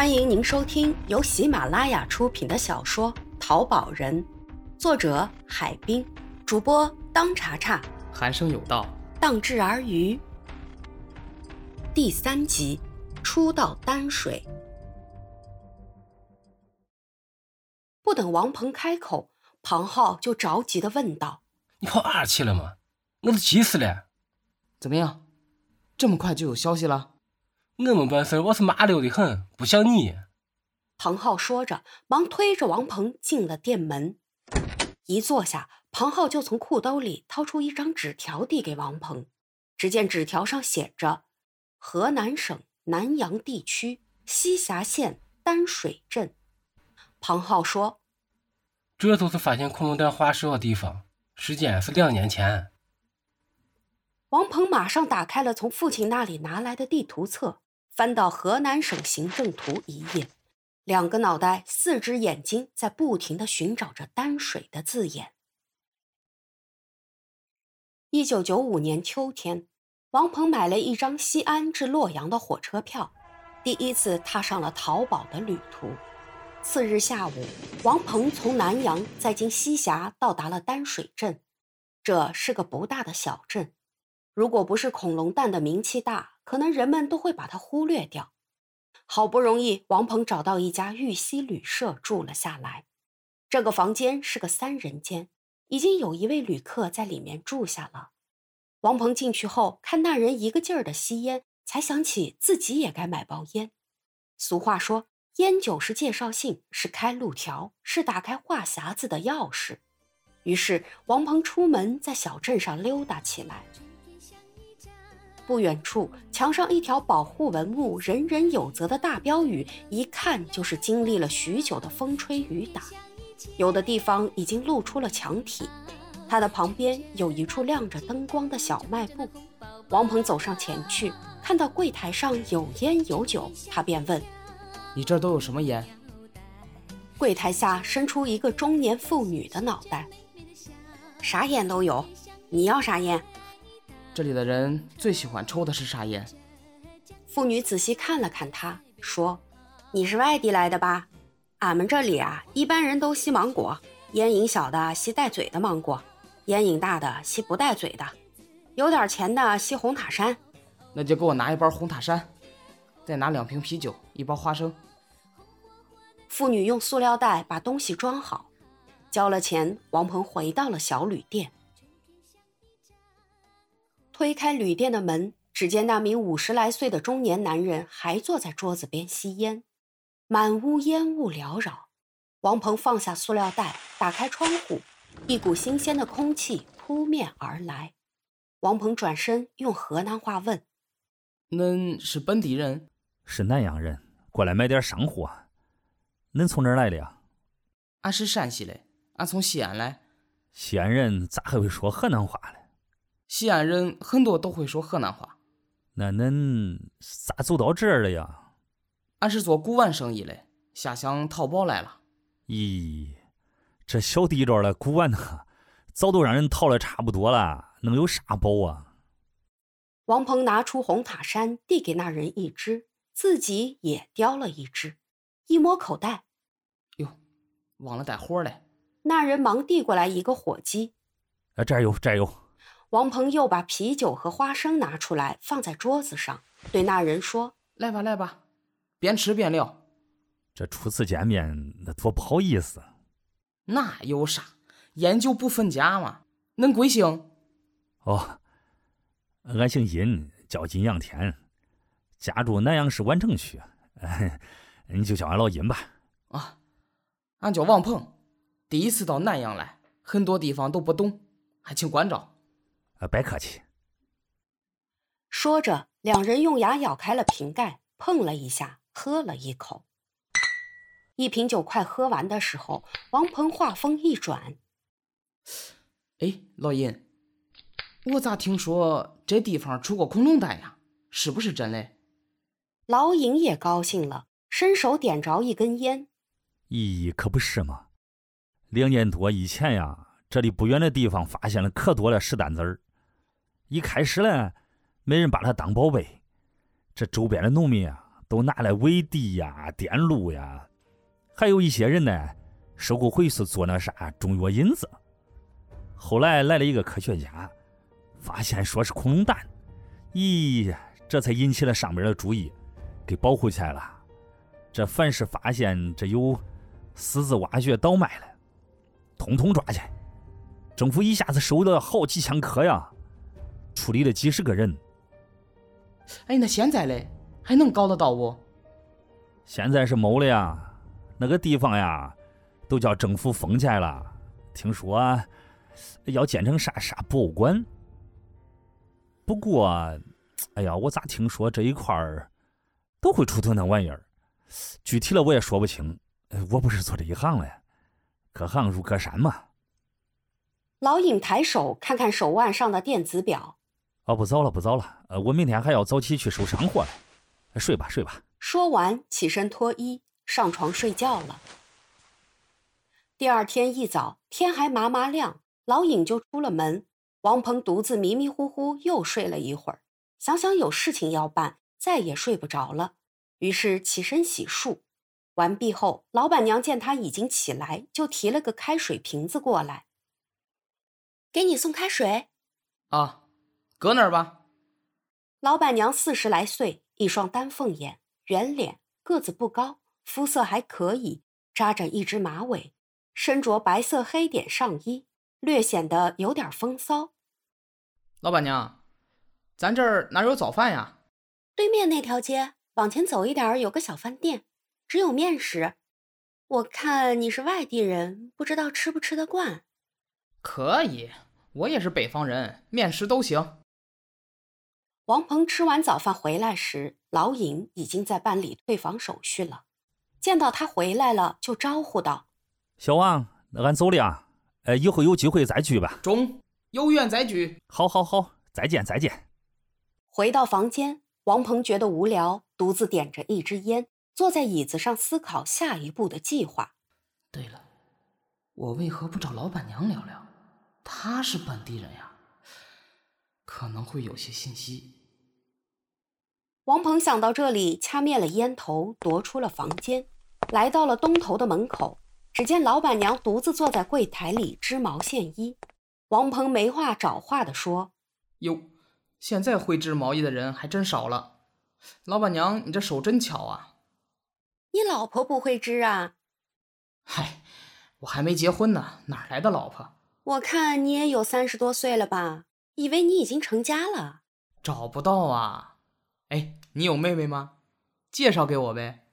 欢迎您收听由喜马拉雅出品的小说《淘宝人》，作者海滨，主播当查查，寒生有道，当至而渔。第三集，初到丹水。不等王鹏开口，庞浩就着急的问道：“你跑哪去了吗？我都急死了！怎么样，这么快就有消息了？”我们办事我是麻溜的很，不像你。庞浩说着，忙推着王鹏进了店门。一坐下，庞浩就从裤兜里掏出一张纸条递给王鹏。只见纸条上写着：“河南省南阳地区西峡县丹水镇。”庞浩说：“这都是发现恐龙蛋化石的地方，时间是两年前。”王鹏马上打开了从父亲那里拿来的地图册。翻到河南省行政图一页，两个脑袋、四只眼睛在不停的寻找着丹水的字眼。一九九五年秋天，王鹏买了一张西安至洛阳的火车票，第一次踏上了淘宝的旅途。次日下午，王鹏从南阳再经西峡到达了丹水镇，这是个不大的小镇。如果不是恐龙蛋的名气大，可能人们都会把它忽略掉。好不容易，王鹏找到一家玉溪旅社住了下来。这个房间是个三人间，已经有一位旅客在里面住下了。王鹏进去后，看那人一个劲儿的吸烟，才想起自己也该买包烟。俗话说，烟酒是介绍信，是开路条，是打开话匣子的钥匙。于是，王鹏出门在小镇上溜达起来。不远处，墙上一条保护文物“人人有责”的大标语，一看就是经历了许久的风吹雨打，有的地方已经露出了墙体。它的旁边有一处亮着灯光的小卖部。王鹏走上前去，看到柜台上有烟有酒，他便问：“你这都有什么烟？”柜台下伸出一个中年妇女的脑袋：“啥烟都有，你要啥烟？”这里的人最喜欢抽的是啥烟？妇女仔细看了看他，说：“你是外地来的吧？俺们这里啊，一般人都吸芒果，烟瘾小的吸带嘴的芒果，烟瘾大的吸不带嘴的，有点钱的吸红塔山。那就给我拿一包红塔山，再拿两瓶啤酒，一包花生。”妇女用塑料袋把东西装好，交了钱，王鹏回到了小旅店。推开旅店的门，只见那名五十来岁的中年男人还坐在桌子边吸烟，满屋烟雾缭绕。王鹏放下塑料袋，打开窗户，一股新鲜的空气扑面而来。王鹏转身用河南话问：“恁是本地人？是南阳人，过来买点商货。恁从哪儿来的呀？俺是陕西的，俺从西安来。西安人咋还会说河南话嘞？”西安人很多都会说河南话，那恁咋走到这儿了呀？俺是做古玩生意的，下乡淘宝来了。咦，这小地道的古玩呢，早都让人淘了差不多了，能有啥宝啊？王鹏拿出红塔山，递给那人一只，自己也叼了一只，一摸口袋，哟，忘了带火嘞。那人忙递过来一个火机，啊，这儿有，这儿有。王鹏又把啤酒和花生拿出来，放在桌子上，对那人说：“来吧，来吧，边吃边聊。这初次见面，那多不好意思。那有啥？烟酒不分家嘛。恁贵姓？哦，俺姓尹，叫尹阳天，家住南阳市宛城区。你就叫俺老尹吧。啊，俺叫王鹏，第一次到南阳来，很多地方都不懂，还请关照。啊，别客气。说着，两人用牙咬开了瓶盖，碰了一下，喝了一口。一瓶酒快喝完的时候，王鹏话锋一转：“哎，老尹，我咋听说这地方出过恐龙蛋呀？是不是真的？”老尹也高兴了，伸手点着一根烟：“咦，可不是嘛！两年多以前呀，这里不远的地方发现了可多的石蛋子儿。”一开始呢，没人把它当宝贝，这周边的农民啊，都拿来围地呀、电路呀，还有一些人呢，收购回去做那啥中药引子。后来来了一个科学家，发现说是恐龙蛋，咦，这才引起了上边的注意，给保护起来了。这凡是发现这有私自挖掘倒卖的，通通抓起。政府一下子收了好几千颗呀，处理了几十个人。哎，那现在嘞，还能搞得到不？现在是没了呀，那个地方呀，都叫政府封起来了。听说要建成啥啥博物馆。不过，哎呀，我咋听说这一块儿都会出土那玩意儿？具体了我也说不清，我不是做这一行的，隔行如隔山嘛。老尹抬手看看手腕上的电子表，哦，不早了，不早了，呃，我明天还要早起去收商货嘞，睡吧，睡吧。说完，起身脱衣，上床睡觉了。第二天一早，天还麻麻亮，老尹就出了门。王鹏独自迷迷糊糊又睡了一会儿，想想有事情要办，再也睡不着了。于是起身洗漱，完毕后，老板娘见他已经起来，就提了个开水瓶子过来，给你送开水。啊，搁那儿吧。老板娘四十来岁，一双丹凤眼，圆脸，个子不高，肤色还可以，扎着一只马尾，身着白色黑点上衣，略显得有点风骚。老板娘，咱这儿哪有早饭呀？对面那条街。往前走一点，有个小饭店，只有面食。我看你是外地人，不知道吃不吃得惯。可以，我也是北方人，面食都行。王鹏吃完早饭回来时，老尹已经在办理退房手续了。见到他回来了，就招呼道：“小王，那俺走了啊，呃，以后有机会再聚吧。”“中，有缘再聚。”“好，好，好，再见，再见。”回到房间。王鹏觉得无聊，独自点着一支烟，坐在椅子上思考下一步的计划。对了，我为何不找老板娘聊聊？她是本地人呀，可能会有些信息。王鹏想到这里，掐灭了烟头，踱出了房间，来到了东头的门口。只见老板娘独自坐在柜台里织毛线衣。王鹏没话找话的说：“哟。”现在会织毛衣的人还真少了，老板娘，你这手真巧啊！你老婆不会织啊？嗨，我还没结婚呢，哪来的老婆？我看你也有三十多岁了吧？以为你已经成家了。找不到啊！哎，你有妹妹吗？介绍给我呗。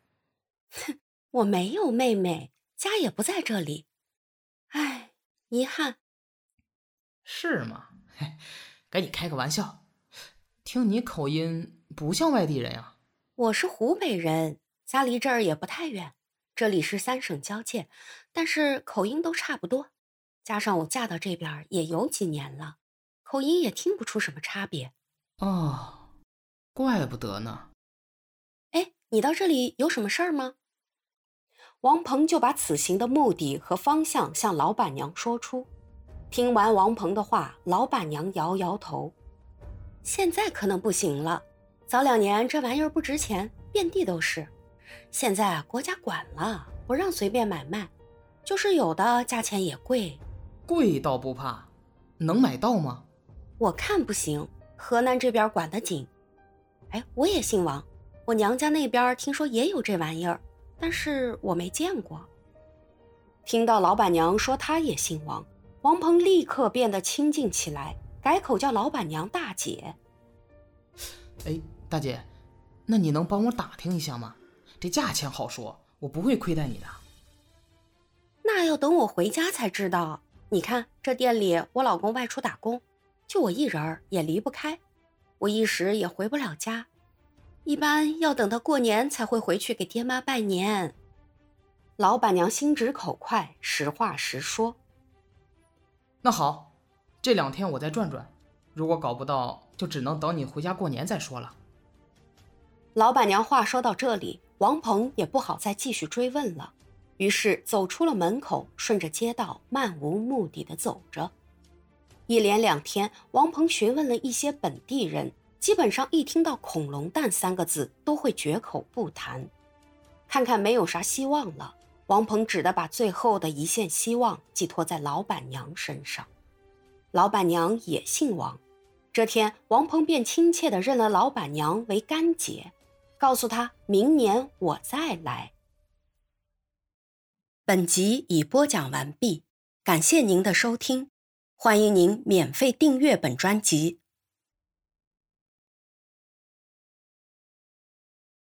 哼，我没有妹妹，家也不在这里。哎，遗憾。是吗？嘿，给你开个玩笑。听你口音不像外地人呀，我是湖北人，家离这儿也不太远，这里是三省交界，但是口音都差不多。加上我嫁到这边也有几年了，口音也听不出什么差别。哦，怪不得呢。哎，你到这里有什么事儿吗？王鹏就把此行的目的和方向向老板娘说出。听完王鹏的话，老板娘摇摇头。现在可能不行了，早两年这玩意儿不值钱，遍地都是。现在国家管了，不让随便买卖，就是有的价钱也贵。贵倒不怕，能买到吗？我看不行，河南这边管得紧。哎，我也姓王，我娘家那边听说也有这玩意儿，但是我没见过。听到老板娘说她也姓王，王鹏立刻变得亲近起来。改口叫老板娘大姐。哎，大姐，那你能帮我打听一下吗？这价钱好说，我不会亏待你的。那要等我回家才知道。你看这店里，我老公外出打工，就我一人儿也离不开，我一时也回不了家，一般要等到过年才会回去给爹妈拜年。老板娘心直口快，实话实说。那好。这两天我再转转，如果搞不到，就只能等你回家过年再说了。老板娘话说到这里，王鹏也不好再继续追问了，于是走出了门口，顺着街道漫无目的的走着。一连两天，王鹏询问了一些本地人，基本上一听到“恐龙蛋”三个字，都会绝口不谈。看看没有啥希望了，王鹏只得把最后的一线希望寄托在老板娘身上。老板娘也姓王，这天王鹏便亲切地认了老板娘为干姐，告诉她明年我再来。本集已播讲完毕，感谢您的收听，欢迎您免费订阅本专辑。